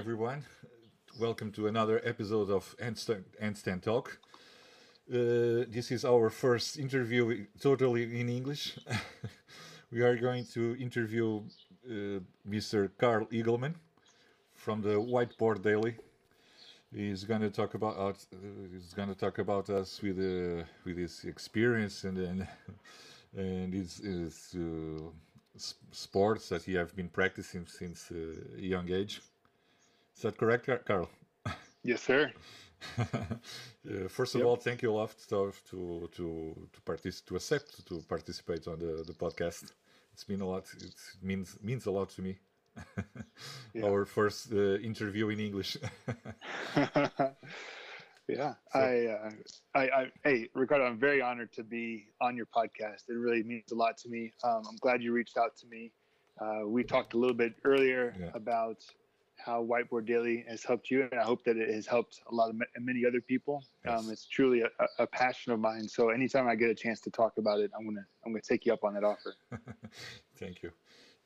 Everyone, welcome to another episode of Handstand, Handstand Talk. Uh, this is our first interview totally in English. we are going to interview uh, Mr. Carl Eagleman from the Whiteboard Daily. He's going to talk about uh, he's going to talk about us with uh, with his experience and and, and his, his uh, sports that he have been practicing since uh, a young age. Is that correct, Carl? Yes, sir. uh, first of yep. all, thank you a lot to to to to, partic- to accept to participate on the, the podcast. It's been a lot. It means means a lot to me. yeah. Our first uh, interview in English. yeah, so. I, uh, I, I, hey, Ricardo, I'm very honored to be on your podcast. It really means a lot to me. Um, I'm glad you reached out to me. Uh, we talked a little bit earlier yeah. about how Whiteboard Daily has helped you, and I hope that it has helped a lot of many other people. Yes. Um, it's truly a, a, passion of mine. So anytime I get a chance to talk about it, I'm gonna I'm gonna take you up on that offer. Thank you,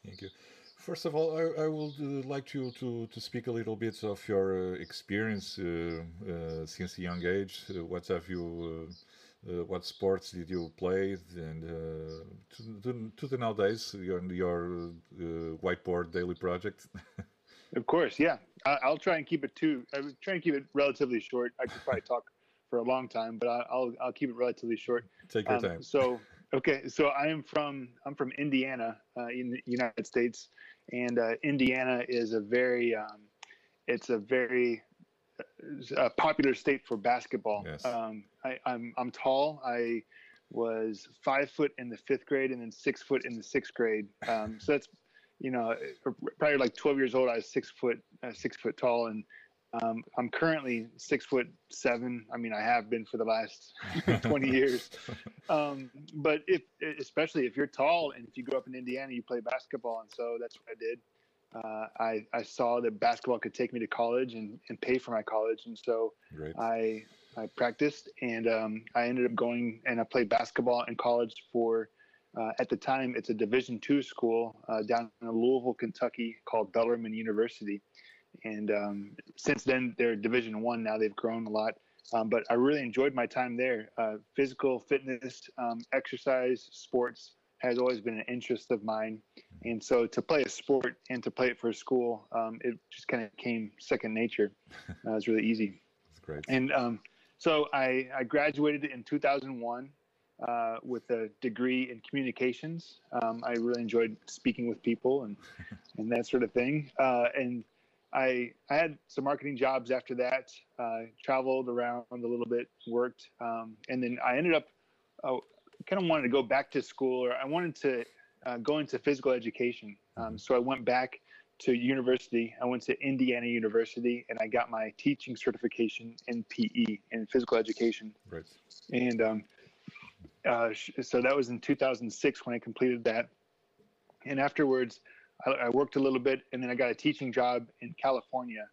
thank you. First of all, I, I would uh, like you to, to speak a little bit of your uh, experience uh, uh since a young age. Uh, what have you, uh, what sports did you play, and to, to, to, the nowadays your your whiteboard daily project. Of course, yeah. I, will try and keep it too. I am trying to keep it relatively short. I could probably talk for a long time, but I, will I'll keep it relatively short. Take your um, time. So okay, so I am from I'm from Indiana uh, in the United States, and uh, Indiana is a very um, it's a very uh, popular state for basketball. Yes. Um, I, I'm I'm tall. I was five foot in the fifth grade and then six foot in the sixth grade. Um, so that's you know, probably like 12 years old, I was six foot, uh, six foot tall, and um, I'm currently six foot seven. I mean, I have been for the last 20 years. Um, but if, especially if you're tall and if you grew up in Indiana, you play basketball, and so that's what I did. Uh, I I saw that basketball could take me to college and, and pay for my college, and so. I I practiced and um, I ended up going and I played basketball in college for uh, at the time, it's a Division two school uh, down in Louisville, Kentucky, called Bellarmine University. And um, since then, they're Division one. Now they've grown a lot. Um, but I really enjoyed my time there. Uh, physical fitness, um, exercise, sports has always been an interest of mine. And so to play a sport and to play it for a school, um, it just kind of came second nature. Uh, it was really easy. That's great. And um, so I, I graduated in 2001 uh, with a degree in communications. Um, I really enjoyed speaking with people and, and that sort of thing. Uh, and I, I had some marketing jobs after that, uh, traveled around a little bit, worked. Um, and then I ended up uh, kind of wanted to go back to school or I wanted to uh, go into physical education. Um, so I went back to university. I went to Indiana University and I got my teaching certification in PE in physical education. Right. And um, uh, so that was in 2006 when I completed that. And afterwards, I, I, worked a little bit, and then I got a teaching job in California,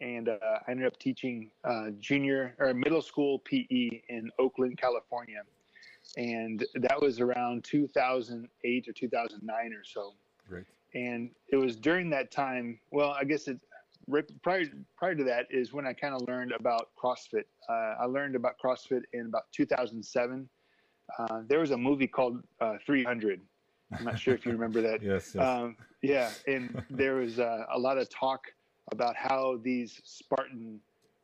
and uh, I ended up teaching uh, junior or middle school PE in Oakland, California, and that was around 2008 or 2009 or so. Right. And it was during that time. Well, I guess it right prior prior to that is when I kind of learned about CrossFit. Uh, I learned about CrossFit in about 2007 uh, there was a movie called uh, 300. I'm not sure if you remember that. yes. yes. Um, yeah, and there was uh, a lot of talk about how these Spartan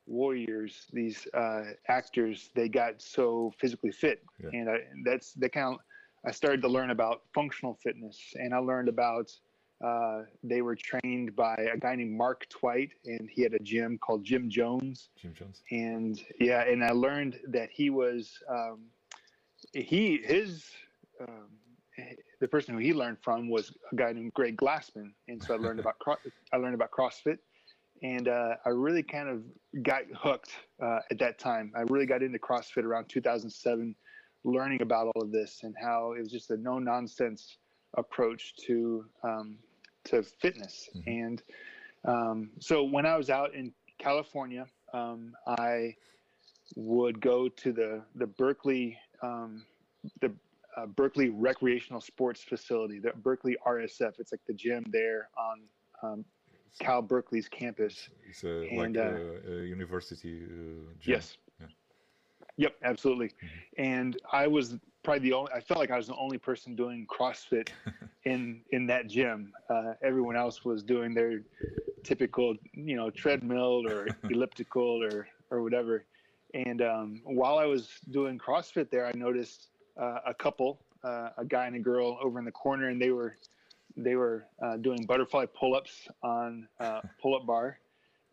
warriors, these uh, actors, they got so physically fit, yeah. and I, that's the kind of. I started to learn about functional fitness, and I learned about uh, they were trained by a guy named Mark Twight, and he had a gym called Gym Jones. Gym Jones. And yeah, and I learned that he was um, he his um, the person who he learned from was a guy named Greg Glassman, and so I learned about I learned about CrossFit, and uh, I really kind of got hooked uh, at that time. I really got into CrossFit around 2007, learning about all of this and how it was just a no nonsense approach to um, to fitness. Mm-hmm. And um, so when I was out in California, um, I would go to the the Berkeley um, the uh, Berkeley Recreational Sports Facility, the Berkeley RSF. It's like the gym there on um, Cal Berkeley's campus. It's a, And, like uh, a, a university uh, gym. Yes. Yeah. Yep, absolutely. And I was probably the only. I felt like I was the only person doing CrossFit in in that gym. Uh, everyone else was doing their typical, you know, treadmill or elliptical or or whatever. And um, while I was doing CrossFit there, I noticed uh, a couple, uh, a guy and a girl, over in the corner, and they were they were uh, doing butterfly pull-ups on uh, pull-up bar,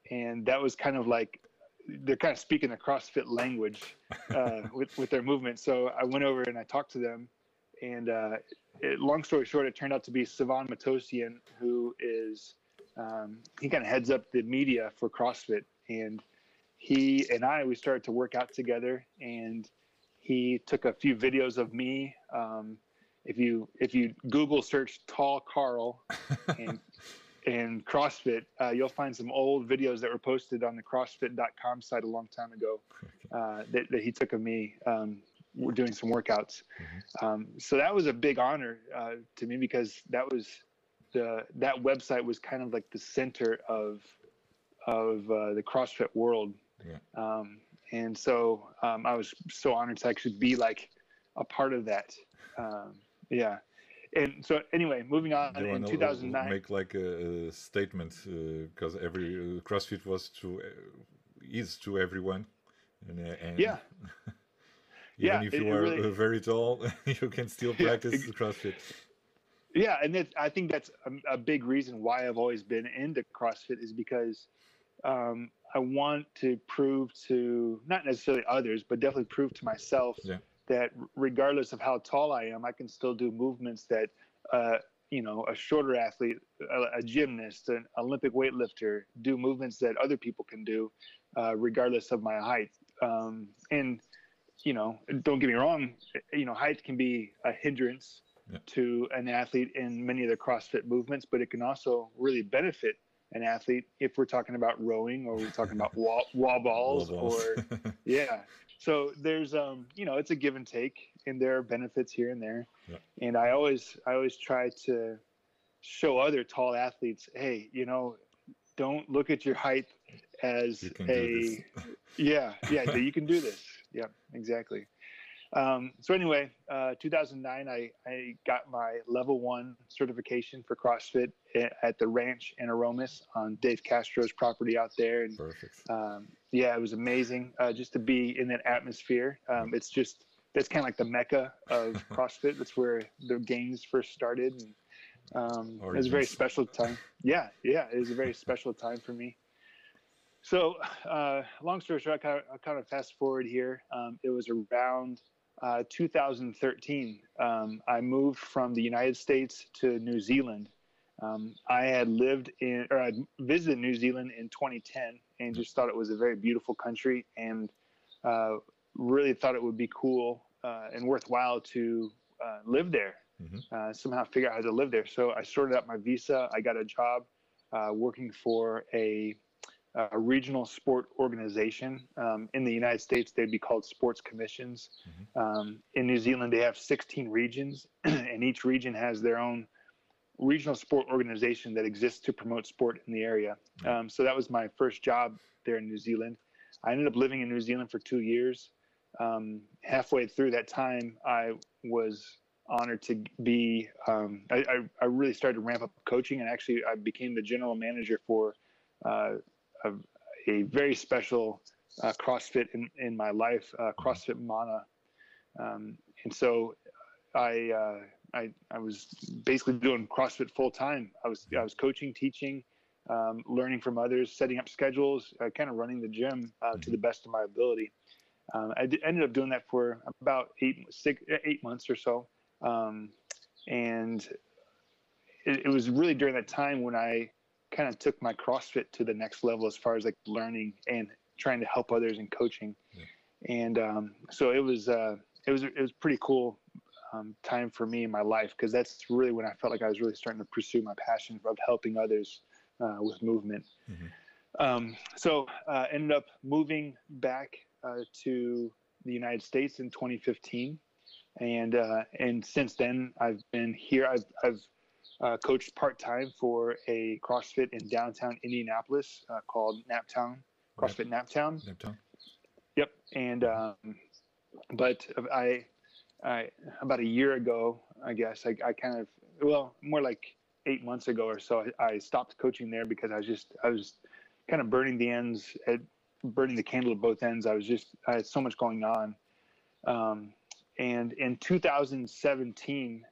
and that was kind of like they're kind of speaking the CrossFit language uh, with with their movement. So I went over and I talked to them, and uh, it, long story short, it turned out to be Sevan Matossian, who is um, he kind of heads up the media for CrossFit, and he and I we started to work out together, and he took a few videos of me. Um, if you if you Google search tall Carl and and CrossFit, uh, you'll find some old videos that were posted on the CrossFit.com site a long time ago uh, that, that he took of me um, we're doing some workouts. Um, so that was a big honor uh, to me because that was the that website was kind of like the center of of uh, the CrossFit world. Yeah. Um, and so um, I was so honored to actually be like a part of that. Um, yeah. And so anyway, moving on you in wanna, uh, 2009. Make like a, statement because every uh, CrossFit was to uh, is to everyone. And, uh, and Yeah. even Yeah, if you are really- uh, very tall, you can still practice ex- CrossFit. Yeah, and it, I think that's a, a big reason why I've always been into CrossFit is because um, I want to prove to not necessarily others, but definitely prove to myself Yeah. that regardless of how tall I am, I can still do movements that uh, you know a shorter athlete, a, a gymnast, an Olympic weightlifter do movements that other people can do, uh, regardless of my height. Um, and you know, don't get me wrong, you know, height can be a hindrance Yeah. to an athlete in many of the CrossFit movements, but it can also really benefit an athlete if we're talking about rowing or we're talking about wall, wall balls Wall balls. or yeah. So there's um you know it's a give and take and there are benefits here and there. Yeah. And I always I always try to show other tall athletes, hey, you know, don't look at your height as You can do a yeah, yeah, you can do this. Yeah, exactly. Um, so anyway, uh, 2009, I, I got my level one certification for CrossFit at the ranch in Aromas on Dave Castro's property out there. And Perfect. um, yeah, it was amazing uh, just to be in that atmosphere. Um, it's just that's kind of like the mecca of CrossFit. That's where the games first started, and um, it was a very special time. Yeah, yeah, it was a very special time for me. So, uh, long story short, I kind of, I kind of fast forward here. Um, it was around uh, 2013. Um, I moved from the United States to New Zealand. Um, I had lived in, or I visited New Zealand in 2010 and just thought it was a very beautiful country and uh, really thought it would be cool uh, and worthwhile to uh, live there, Mhm. uh, somehow figure out how to live there. So I sorted out my visa. I got a job uh, working for a, a regional sport organization. Um, in the United States, they'd be called sports commissions. Um, in New Zealand, they have 16 regions, and each region has their own regional sport organization that exists to promote sport in the area. Um, so that was my first job there in New Zealand. I ended up living in New Zealand for two years. Um, halfway through that time, I was honored to be. Um, I, I, I really started to ramp up coaching, and actually, I became the general manager for uh, a, a very special uh, CrossFit in, in my life, uh, CrossFit Mana. Um, and so I, uh, I, I was basically doing CrossFit full time. I was, I was coaching, teaching, um, learning from others, setting up schedules, uh, kind of running the gym uh, to the best of my ability. Um, I d- ended up doing that for about eight, six, eight months or so. Um, and it, it was really during that time when I kind of took my CrossFit to the next level as far as like learning and trying to help others in coaching. And um, so it was, uh, it was, it was pretty cool um, time for me in my life because that's really when I felt like I was really starting to pursue my passion of helping others uh, with movement. Um, so uh, ended up moving back uh, to the United States in 2015, and uh, and since then I've been here. I've I've uh, coached part time for a CrossFit in downtown Indianapolis uh, called Naptown CrossFit Nap- Naptown. Naptown. Yep, and um, but I, I about a year ago, I guess I, I kind of well more like eight months ago or so, I, I stopped coaching there because I was just I was kind of burning the ends at burning the candle at both ends. I was just I had so much going on. Um, and in 2017,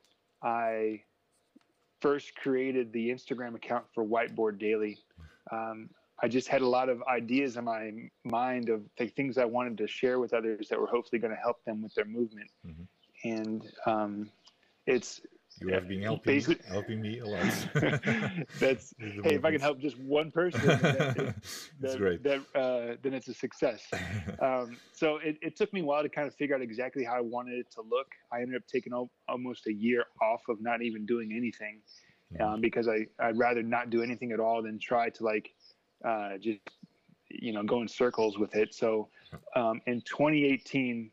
I first created the Instagram account for Whiteboard Daily. Um, I just had a lot of ideas in my mind of the things I wanted to share with others that were hopefully going to help them with their movement. Mm-hmm. And um, it's you have been helping helping me a lot. That's hey, if I can help just one person, that, that, great. That, uh, then it's a success. Um, so it, it, took me a while to kind of figure out exactly how I wanted it to look. I ended up taking almost a year off of not even doing anything mm-hmm. um, because I I'd rather not do anything at all than try to like uh, just you know go in circles with it. So um, in 2018,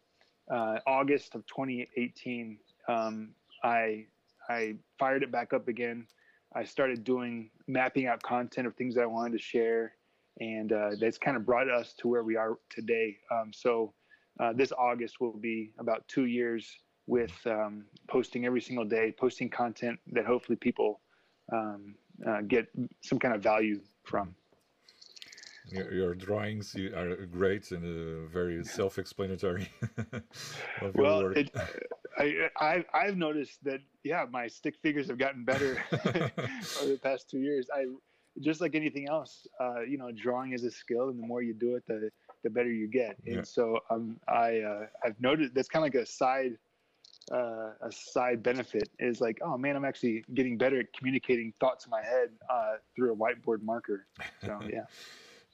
uh, August of 2018, um, I I fired it back up again. I started doing mapping out content of things that I wanted to share, and uh, that's kind of brought us to where we are today. Um, so uh, this August will be about two years with um, posting every single day, posting content that hopefully people um, uh, get some kind of value from. Your, your drawings are great and uh, very self-explanatory. well, it, I, I I've noticed that yeah, my stick figures have gotten better over the past two years. I just like anything else, uh, you know, drawing is a skill, and the more you do it, the the better you get. Yeah. And so um, I uh, I've noted that's kind of like a side uh, a side benefit is like, oh man, I'm actually getting better at communicating thoughts in my head uh, through a whiteboard marker. So yeah.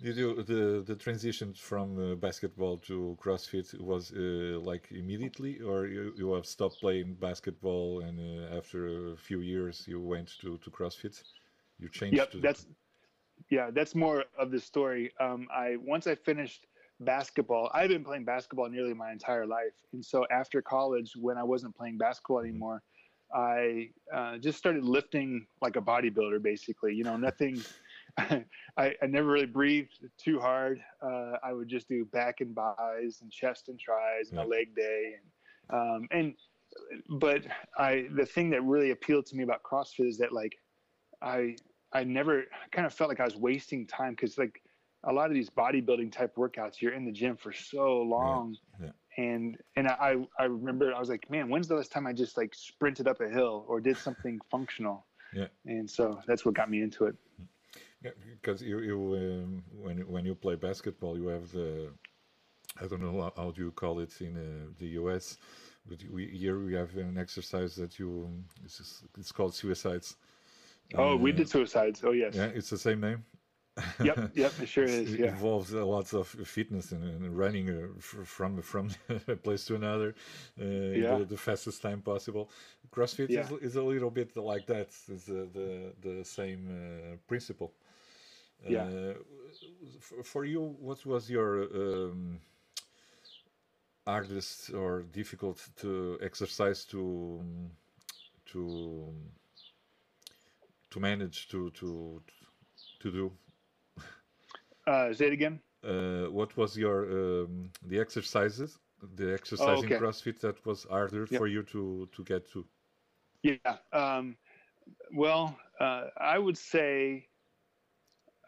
Did you the the transition from uh, basketball to CrossFit was uh, like immediately, or you, you have stopped playing basketball and uh, after a few years you went to to CrossFit? You changed. Yep, that's yeah, that's more of the story. Um, I once I finished basketball, I've been playing basketball nearly my entire life, and so after college, when I wasn't playing basketball mm-hmm. anymore, I uh, just started lifting like a bodybuilder, basically. You know, nothing. I, I never really breathed too hard. Uh, I would just do back and bis and chest and tries and yeah. a leg day. And, um, and, but I, the thing that really appealed to me about CrossFit is that like, I, I never kind of felt like I was wasting time because like a lot of these bodybuilding type workouts, you're in the gym for so long. Yeah. Yeah and and I I remember I was like, man, when's the last time I just like sprinted up a hill or did something functional? Yeah. And so that's what got me into it. Yeah, because you, you um, when when you play basketball, you have the I don't know how, how do you call it in uh, the US, but we, here we have an exercise that you it's, just, it's called suicides. Oh, uh, we did suicides. Oh yes. Yeah, it's the same name. yep, yep, it sure is. It involves uh, lots of fitness and, and running uh, from from a place to another uh, yeah. the, the, fastest time possible. CrossFit yeah. is, is, a little bit like that. It's uh, the the same uh, principle. Yeah. Uh, for you, what was your um, hardest or difficult to exercise to to to manage to to to do? Uh, say it again. Uh, what was your um, the exercises, the exercise oh, okay. in CrossFit that was harder yep. for you to to get to? Yeah. Um, well, uh, I would say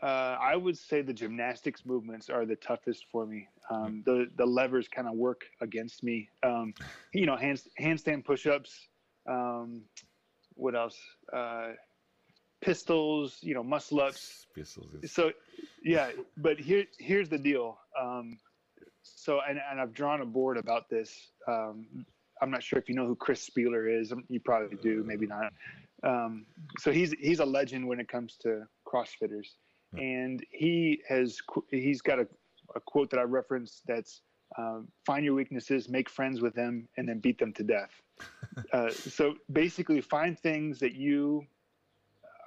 uh, I would say the gymnastics movements are the toughest for me. Um, the the levers kind of work against me. Um, you know, hand, handstand push-ups. Um, what else? Uh, pistols. You know, muscle ups. Pistols. Is... So, yeah. But here here's the deal. Um, so, and, and I've drawn a board about this. Um, I'm not sure if you know who Chris Spealler is. You probably do, maybe not. Um, so he's he's a legend when it comes to CrossFitters and he has he's got a, a quote that I referenced that's um, find your weaknesses, make friends with them, and then beat them to death. uh, so basically, find things that you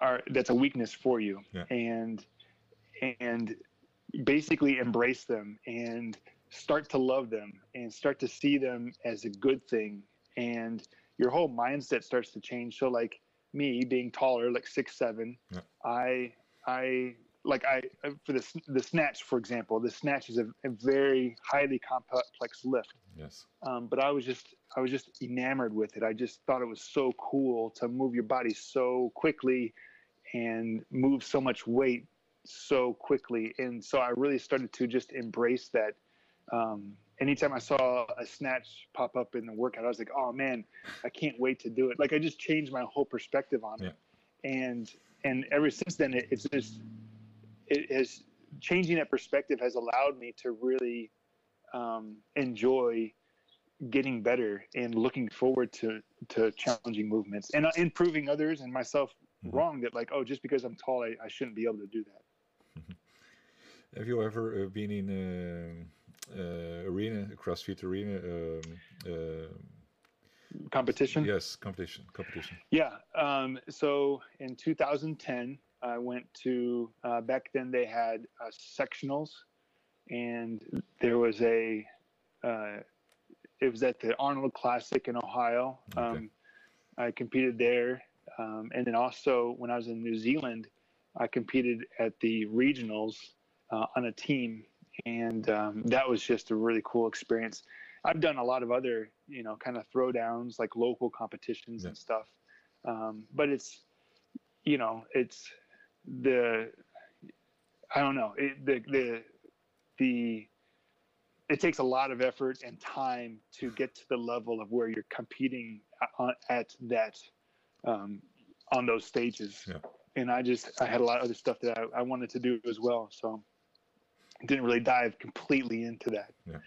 are that's a weakness for you, yeah. and and basically embrace them and start to love them and start to see them as a good thing, and your whole mindset starts to change. So like me being taller, like six seven, Yeah. I I like I for the the snatch, for example, the snatch is a, a very highly complex lift. Yes. Um, but I was just I was just enamored with it. I just thought it was so cool to move your body so quickly and move so much weight so quickly. And so I really started to just embrace that. Um, anytime I saw a snatch pop up in the workout, I was like, oh man, I can't wait to do it. Like I just changed my whole perspective on it. And and ever since then, it, it's just it has changing that perspective has allowed me to really um, enjoy getting better and looking forward to to challenging movements and uh, and proving others and myself Mhm. wrong that like oh just because I'm tall I, I shouldn't be able to do that. Have you ever uh, been in a, uh, arena, a CrossFit arena? Um, uh, Competition. yes, competition, competition. Yeah. Um, so in 2010, I went to, uh, back then they had uh, sectionals, and there was a, uh, it was at the Arnold Classic in Ohio. Okay. Um, I competed there. Um, and then also when I was in New Zealand, I competed at the regionals uh, on a team. And um, that was just a really cool experience. I've done a lot of other, you know, kind of throwdowns, like local competitions Yeah. and stuff. Um, but it's, you know, it's the, I don't know, it, the, the, the, it takes a lot of effort and time to get to the level of where you're competing on, at that, um, on those stages. Yeah. And I just, I had a lot of other stuff that I, I wanted to do as well. So didn't really dive completely into that. Yeah.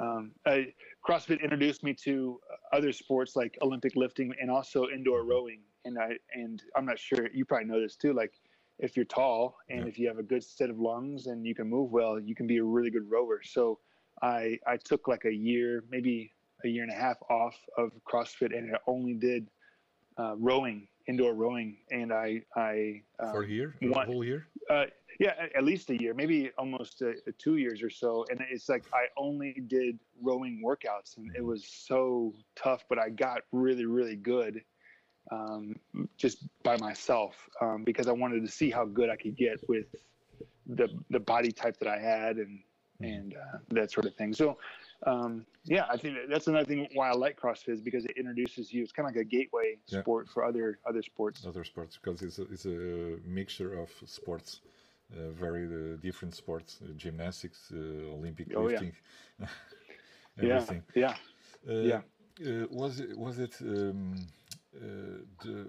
Um, I, CrossFit introduced me to other sports like Olympic lifting and also indoor rowing. And I and I'm not sure you probably know this too. Like if you're tall and Yeah. if you have a good set of lungs and you can move well, you can be a really good rower. So I I took like a year, maybe a year and a half off of CrossFit, and I only did uh, rowing, indoor rowing, and I I um, For a year, a whole year. uh, yeah, at least a year, maybe almost uh, two years or so. And it's like I only did rowing workouts, and it was so tough, but I got really, really good um, just by myself um, because I wanted to see how good I could get with the the body type that I had and and uh, that sort of thing. So. Um, yeah, I think that's another thing why I like CrossFit is because it introduces you. It's kind of like a gateway Yeah. sport for other other sports. other sports because it's a, it's a mixture of sports, uh, very uh, different sports, uh, gymnastics, uh, Olympic Oh, lifting, Yeah, everything. yeah. Uh, Yeah. Uh, was it was it um, the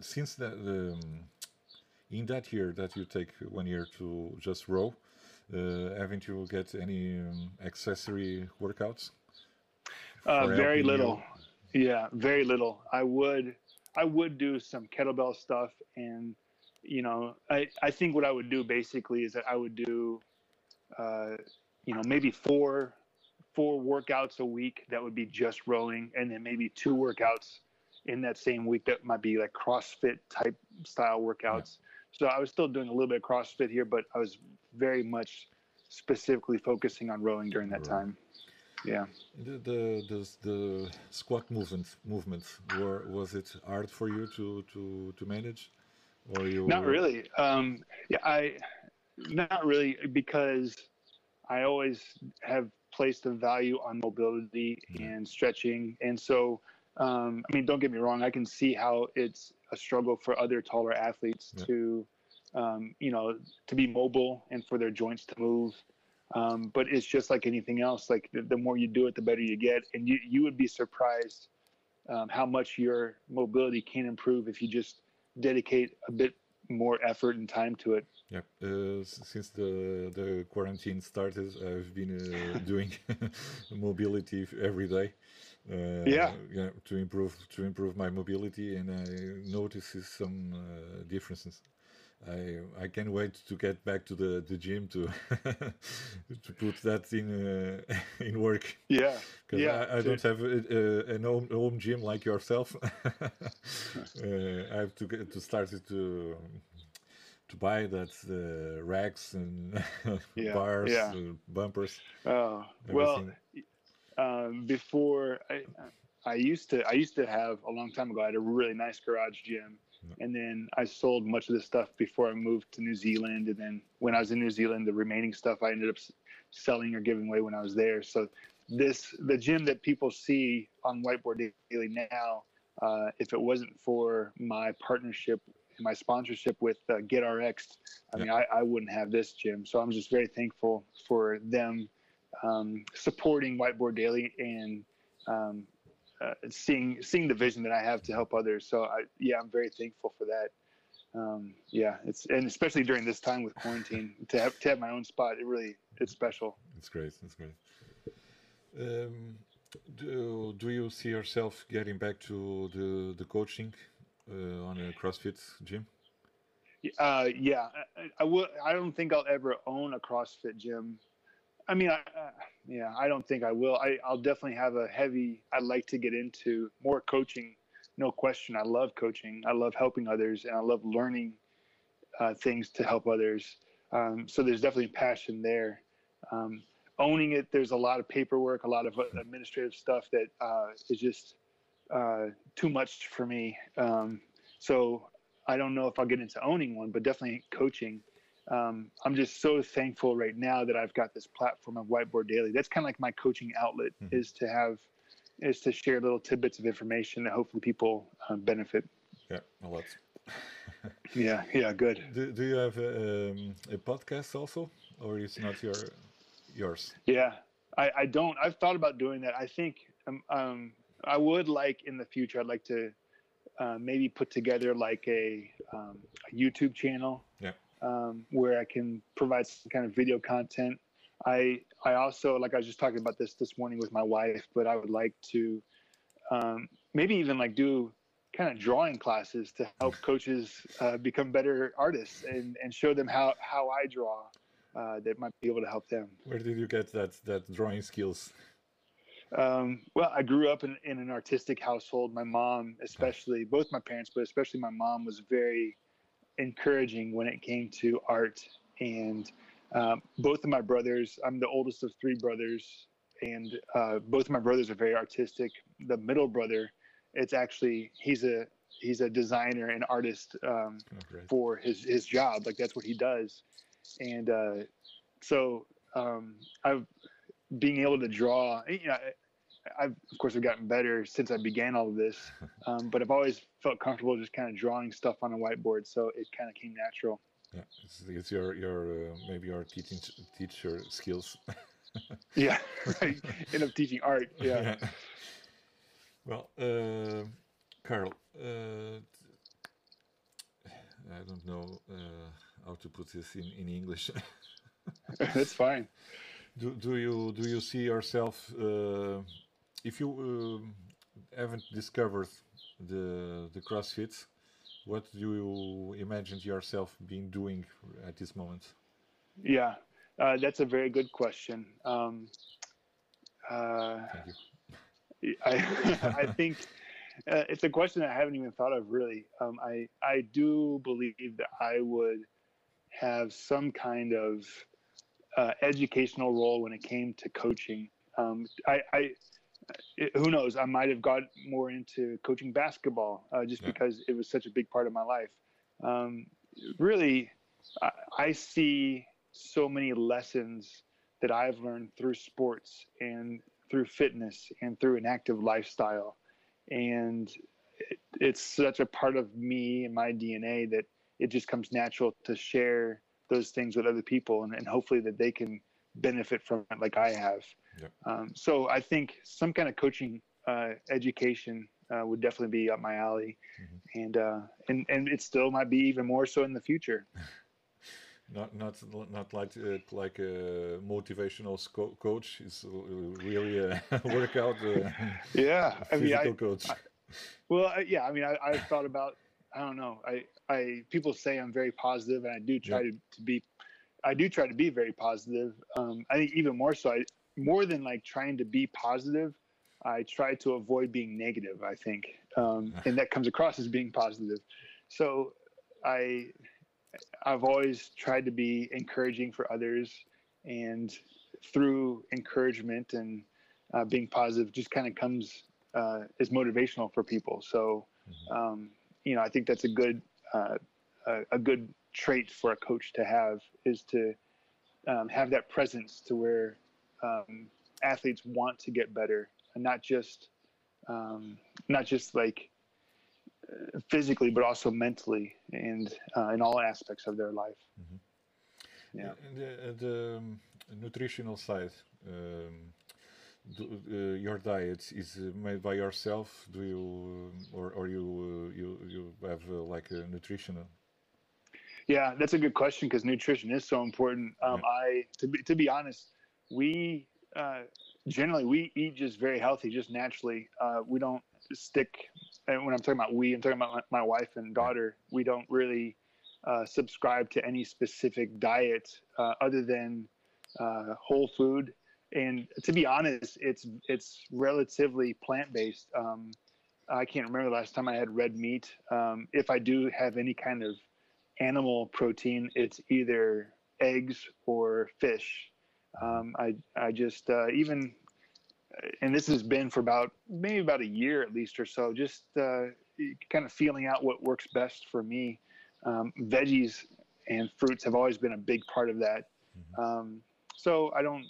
since that the um, in that year that you take one year to just row, uh, haven't you get any um, accessory workouts? Uh, very helping you? little. Yeah, very little. I would, I would do some kettlebell stuff, and you know, I, I think what I would do basically is that I would do, uh, you know, maybe four, four workouts a week that would be just rowing, and then maybe two workouts in that same week that might be like CrossFit type style workouts. So I was still doing a little bit of CrossFit here, but I was very much specifically focusing on rowing during that time. Yeah. The the the, the squat movement movements were was it hard for you to to to manage, or you Not really. Um, yeah, I not really because I always have placed a value on mobility Yeah. and stretching, and so um, I mean, don't get me wrong. I can see how it's a struggle for other taller athletes Yeah. to, um, you know, to be mobile and for their joints to move. Um, but it's just like anything else. Like the, the more you do it, the better you get, and you you would be surprised um, how much your mobility can improve if you just dedicate a bit more effort and time to it. Yeah, uh, since the the quarantine started, I've been uh, doing mobility every day. Uh, Yeah. to improve to improve my mobility, and I notice some uh, differences. I I can't wait to get back to the, the gym to to put that in uh, in work Yeah, because yeah. I, I don't have a, a, an home, home gym like yourself. uh, I have to get to start it to to buy that uh, racks and Yeah, bars, yeah. uh, bumpers. Oh well. Um, before I, I used to I used to have a long time ago. I had a really nice garage gym, and then I sold much of the stuff before I moved to New Zealand. And then when I was in New Zealand, the remaining stuff I ended up selling or giving away when I was there. So this the gym that people see on Whiteboard Daily now, uh, if it wasn't for my partnership and my sponsorship with uh, GetRx, I mean, I, I wouldn't have this gym. So I'm just very thankful for them um, supporting Whiteboard Daily and um, uh, seeing seeing the vision that I have to help others. So I, yeah, I'm very thankful for that. Um, yeah, it's and especially during this time with quarantine to have to have my own spot, it really it's special. It's great. It's great. Um, do do you see yourself getting back to the the coaching uh, on a CrossFit gym? Uh, yeah, I, I will. I don't think I'll ever own a CrossFit gym. I mean, I, uh, yeah, I don't think I will. I, I'll definitely have a heavy. I'd like to get into more coaching. No question. I love coaching. I love helping others, and I love learning uh, things to help others. Um, so there's definitely passion there. Um, owning it, there's a lot of paperwork, a lot of administrative stuff that uh, is just uh, too much for me. Um, so I don't know if I'll get into owning one, but definitely coaching. Um, I'm just so thankful right now that I've got this platform of Whiteboard Daily. That's kind of like my coaching outlet mm-hmm. is to have, is to share little tidbits of information that hopefully people uh, benefit. Yeah, a lot. yeah, yeah, good. Do, do you have a, um, a podcast also, or is not your yours? Yeah, I, I don't. I've thought about doing that. I think um, um, I would like in the future. I'd like to uh, maybe put together like a, um, a YouTube channel. Um, where I can provide some kind of video content. I I also like I was just talking about this this morning with my wife, but I would like to um, maybe even like do kind of drawing classes to help coaches uh, become better artists and, and show them how, how I draw uh, that might be able to help them. Where did you get that that drawing skills? Um, well, I grew up in, in an artistic household. My mom, especially, both my parents, but especially my mom, was very encouraging when it came to art. And um, both of my brothers, I'm the oldest of three brothers, and uh, both of my brothers are very artistic. The middle brother, it's actually he's a he's a designer and artist um, oh, for his his job. Like that's what he does and uh, so um, I've being able to draw. You know, I've of course I've gotten better since I began all of this, um, but I've always felt comfortable just kind of drawing stuff on a whiteboard. So it kind of came natural. Yeah, it's, it's your your uh, maybe your teaching teacher skills. yeah, right. End up teaching art. Yeah. yeah. Well, uh, Carl, uh, I don't know. Uh, how to put this in, in English. That's fine. Do, do you do you see yourself uh, if you uh, haven't discovered the the CrossFit? What do you imagine yourself being doing at this moment? Yeah, uh, that's a very good question. Um, uh, Thank you. I I think uh, it's a question I haven't even thought of really. Um, I I do believe that I would have some kind of uh, educational role when it came to coaching. Um, I, I it, who knows? I might have got more into coaching basketball uh, just yeah. because it was such a big part of my life. Um, really, I, I, see so many lessons that I've learned through sports and through fitness and through an active lifestyle, and it, it's such a part of me and my DNA that it just comes natural to share those things with other people and, and hopefully that they can benefit from it like I have. Yep. Um, so I think some kind of coaching uh, education uh, would definitely be up my alley, mm-hmm. and uh, and and it still might be even more so in the future. not not not like uh, like a motivational co- coach. It's really a workout. Uh, yeah, I mean, I, coach. I, well, yeah, I mean, I, I've thought about I don't know. I, I people say I'm very positive, and I do try to, to be. I do try to be very positive. Um, I think even more so. I more than like trying to be positive, I try to avoid being negative. I think, um, and that comes across as being positive. So, I I've always tried to be encouraging for others, and through encouragement and uh, being positive, just kind of comes uh, is motivational for people. So, um, you know, I think that's a good uh, a, a good trait for a coach to have is to um, have that presence to where um, athletes want to get better and not just um, not just like uh, physically but also mentally and uh, in all aspects of their life yeah And the, uh, the um, nutritional side, um, do, uh, your diet is made by yourself. Do you, or or you uh, you you have uh, like a nutritional? Yeah, that's a good question because nutrition is so important. Um, I to be to be honest, we uh, generally we eat just very healthy, just naturally. Uh, we don't stick. And when I'm talking about we, I'm talking about my, my wife and daughter. We don't really uh, subscribe to any specific diet uh, other than uh, whole food. And to be honest, it's it's relatively plant based. Um, I can't remember the last time I had red meat. Um, if I do have any kind of animal protein, it's either eggs or fish. Um, I I just uh, even, and this has been for about maybe about a year at least or so. Just uh, kind of feeling out what works best for me. Um, veggies and fruits have always been a big part of that. Um, so I don't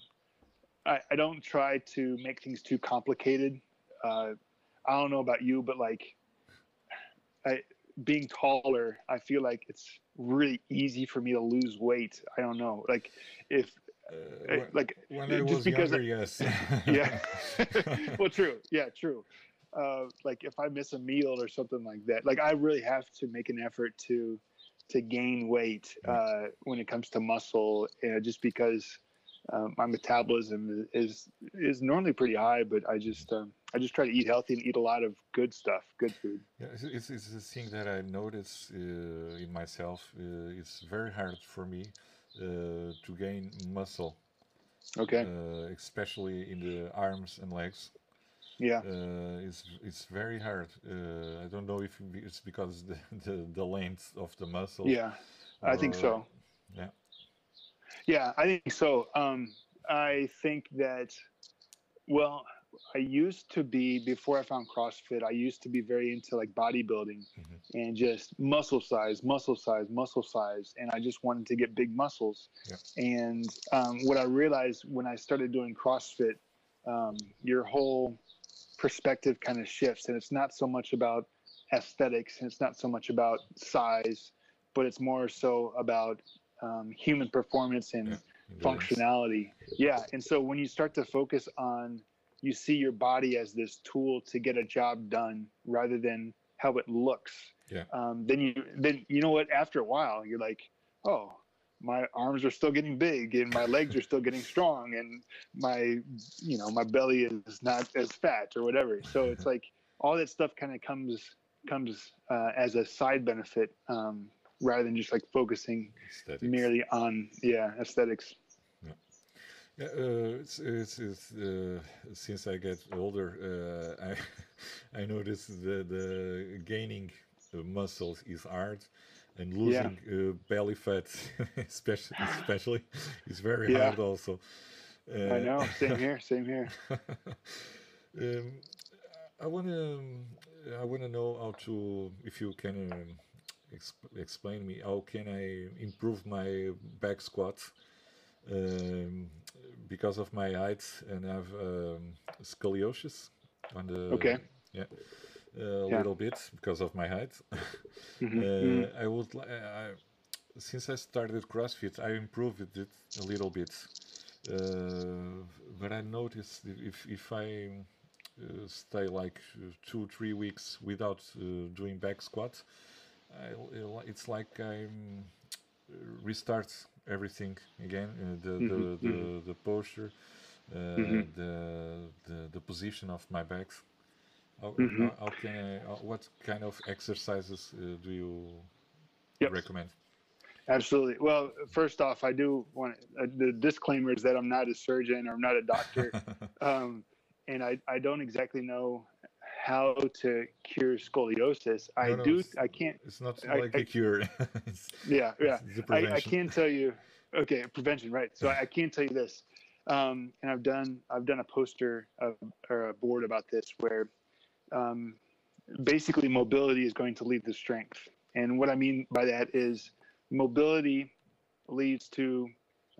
I, I don't try to make things too complicated. Uh, I don't know about you, but like I being taller, I feel like it's really easy for me to lose weight. I don't know, like if Uh, I- when, like when I just was because younger, yes. yeah. well, true. Yeah, true. Uh, like if I miss a meal or something like that, like I really have to make an effort to to gain weight uh, when it comes to muscle, uh, just because um, my metabolism is is normally pretty high, but I just um, I just try to eat healthy and eat a lot of good stuff, good food. Yeah, it's, it's, it's a thing that I notice uh, in myself. Uh, it's very hard for me to gain muscle, Okay. uh, especially in the arms and legs. yeah. Uh, it's it's very hard. Uh, I don't know if it's because the, the, the length of the muscle. Yeah. I think so. Yeah. Yeah, I think so. Um, I think that, well, I used to be before I found CrossFit. I used to be very into like bodybuilding Mhm. and just muscle size, muscle size, muscle size, and I just wanted to get big muscles. Yeah. And um, what I realized when I started doing CrossFit, um, your whole perspective kind of shifts, and it's not so much about aesthetics, and it's not so much about size, but it's more so about um, human performance and Yeah, functionality. Yeah. And so when you start to focus on, you see your body as this tool to get a job done rather than how it looks. Yeah. Um, then you, then you know what? After a while, you're like, oh, my arms are still getting big and my legs are still getting strong and my, you know, my belly is not as fat or whatever. So it's like all that stuff kind of comes comes uh, as a side benefit um, rather than just like focusing Aesthetics. merely on yeah aesthetics Yeah, uh, it's, it's, it's uh, since I get older, uh, I I notice the the gaining muscles is hard, and losing uh, belly fat, especially especially, is very Yeah. hard also. Uh, i know. Same here. Same here. Um, I wanna I wanna know how to if you can um, exp- explain me how can I improve my back squat um, because of my height and I have um, scoliosis on the Okay. yeah a Yeah. little bit because of my height. Mhm, Uh, mhm. I would I, since I started CrossFit, I improved it a little bit, uh, but I noticed if if I uh, stay like uh, two three weeks without uh, doing back squat, I, it's like I um, restart everything again, uh, the, the, Mhm, the the posture, uh, Mhm. the, the the position of my back. How, Mhm. how, how can I, what kind of exercises uh, do you Yep. recommend? absolutely well first off i do want uh, the disclaimer is that i'm not a surgeon or i'm not a doctor um, and I, I don't exactly know how to cure scoliosis i No, no, do i can't it's not I- like I- a cure. yeah yeah I, I prevention. can tell you okay prevention right so i, I can tell you this um, and i've done i've done a poster of, or a board about this where um, basically mobility is going to lead to strength. And what I mean by that is mobility leads to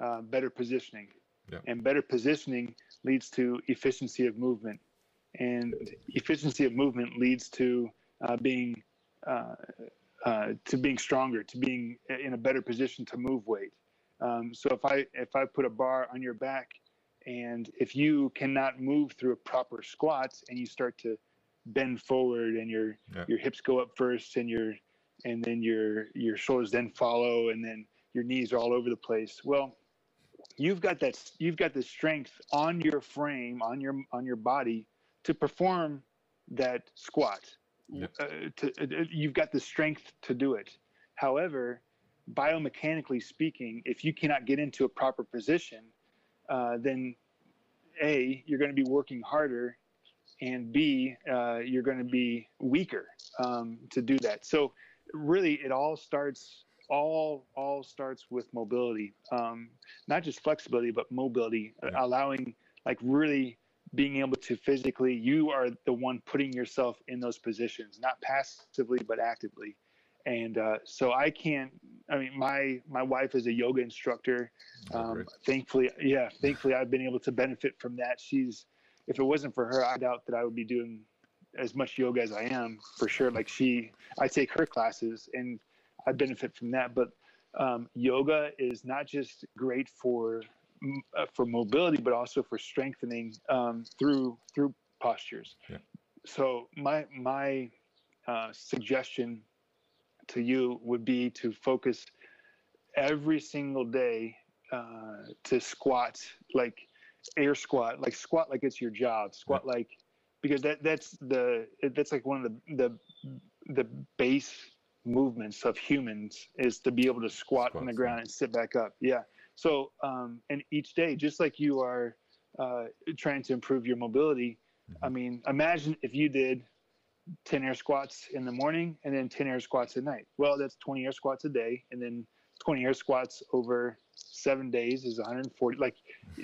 uh, better positioning, Yeah. and better positioning leads to efficiency of movement, and efficiency of movement leads to uh, being uh, uh, to being stronger, to being in a better position to move weight. Um, so if I if I put a bar on your back, and if you cannot move through a proper squat, and you start to bend forward, and your Yeah. your hips go up first, and your and then your your shoulders then follow, and then your knees are all over the place. Well, you've got that you've got the strength on your frame, on your on your body to perform that squat. Yep. Uh, to, uh, you've got the strength to do it. However, biomechanically speaking, if you cannot get into a proper position, uh, then a you're going to be working harder, and b uh, you're going to be weaker um, to do that. So really, it all starts all all starts with mobility, um, not just flexibility, but mobility, uh, allowing like really being able to physically you are the one putting yourself in those positions not passively but actively. And uh, so i can't i mean my my wife is a yoga instructor. Oh, um, thankfully yeah thankfully i've been able to benefit from that. She's if it wasn't for her i doubt that i would be doing as much yoga as i am for sure. Like she i take her classes and i benefit from that. But um, yoga is not just great for uh, for mobility but also for strengthening um, through through postures. Yeah. so my my uh, suggestion to you would be to focus every single day uh, to squat like air squat like squat like it's your job squat like because that that's the that's like one of the the the base movements of humans is to be able to squat on the ground and sit back up. Yeah so um and each day just like you are uh trying to improve your mobility i mean imagine if you did 10 air squats in the morning and then 10 air squats at night. Well that's 20 air squats a day and then 20 air squats over seven days is 140 like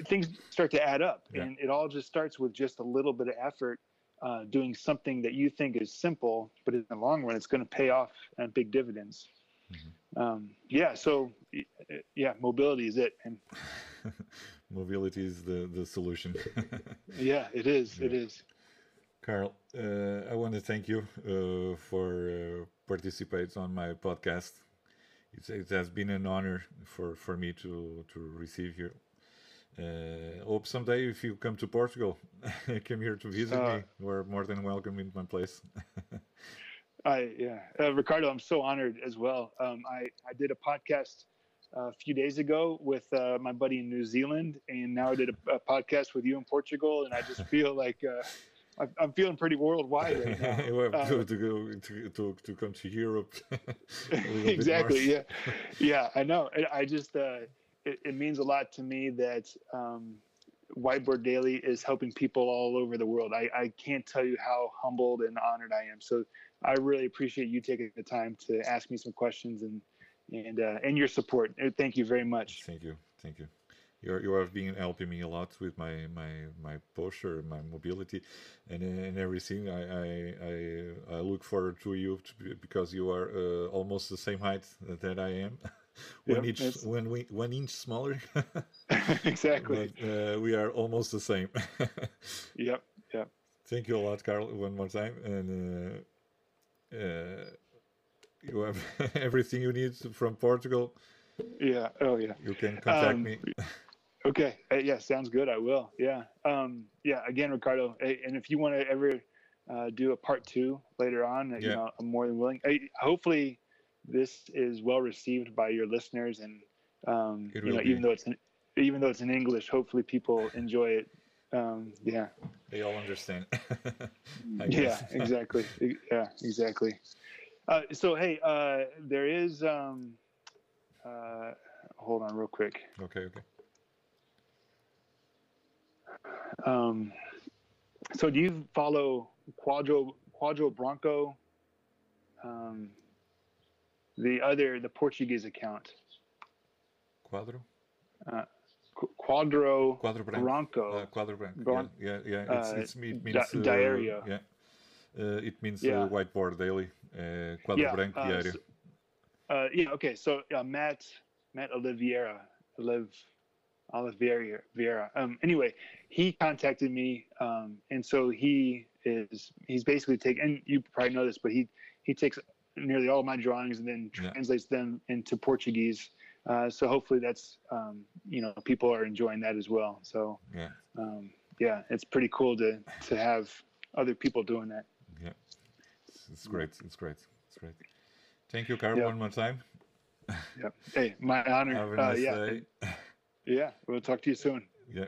things start to add up. Yeah. and it all just starts with just a little bit of effort uh, doing something that you think is simple but in the long run it's going to pay off uh, big dividends um, yeah so yeah mobility is it and Mobility is the, the solution. yeah it is it is Carl, uh, I want to thank you uh, for uh, participate on my podcast. It's, it has been an honor for, for me to, to receive you. Uh, hope someday if you come to Portugal, come here to visit Uh, me. You're more than welcome in my place. I yeah, uh, Ricardo, I'm so honored as well. Um, I I did a podcast uh, a few days ago with uh, my buddy in New Zealand, and now I did a, a podcast with you in Portugal, and I just feel like uh, I'm, feeling pretty worldwide right now. have Uh, to, go to, to, to come to Europe. a little bit exactly. Yeah, yeah. I know. I, I just uh, it, it means a lot to me that um, Whiteboard Daily is helping people all over the world. I, I can't tell you how humbled and honored I am. So I really appreciate you taking the time to ask me some questions and and uh, and your support. Uh, Thank you very much. Thank you, thank you. You you have been helping me a lot with my my my posture, my mobility, and and everything. I I I, I look forward to you to, be- because you are uh, almost the same height that I am. one Yep, inch one we, one inch smaller, exactly. but uh, we are almost the same. Yep. Yep. Thank you a lot, Carl, one more time, and uh, you have everything you need from Portugal. Yeah. Oh yeah. You can contact Um, me. Okay. Uh, yeah, sounds good. I will. Yeah. Um, yeah. Again, Ricardo, and if you want to ever uh, do a part two later on, uh, you Yeah. know, I'm more than willing. Hey, hopefully, this is well received by your listeners, and um, you know, be. even though it's in, even though it's in English, hopefully people enjoy it. Um, yeah. They all understand. Yeah. Exactly. Yeah. Exactly. Uh, so hey, uh, there is. Um, uh, hold on, real quick. okay, okay. Um, so do you follow Quadro Quadro Bronco? Um, the other, the Portuguese account, Quadro? Qu- Quadro Quadro branco. Uh, quadro branco. Bron- yeah, yeah, yeah. It's, uh, it's, it di- means uh, diarrhea. Yeah. Uh, it means Yeah. uh, whiteboard daily. Uh, quadro Yeah, branco uh, diário. so- Uh, yeah. Okay. So uh, Matt Matt Oliveira Oliv Oliveira Vieira. Um. Anyway, he contacted me, um, and so he is he's basically taking. And you probably know this, but he he takes nearly all of my drawings and then Yeah. translates them into Portuguese. Uh, so hopefully that's um, you know people are enjoying that as well. So Yeah. um, yeah, it's pretty cool to to have other people doing that. Yeah. It's, great. It's great. It's great. Thank you, Carl, Yeah. one more time. Yep. Hey, my honor. Have a Uh, nice yeah. day. Yeah. We'll talk to you soon. Yeah.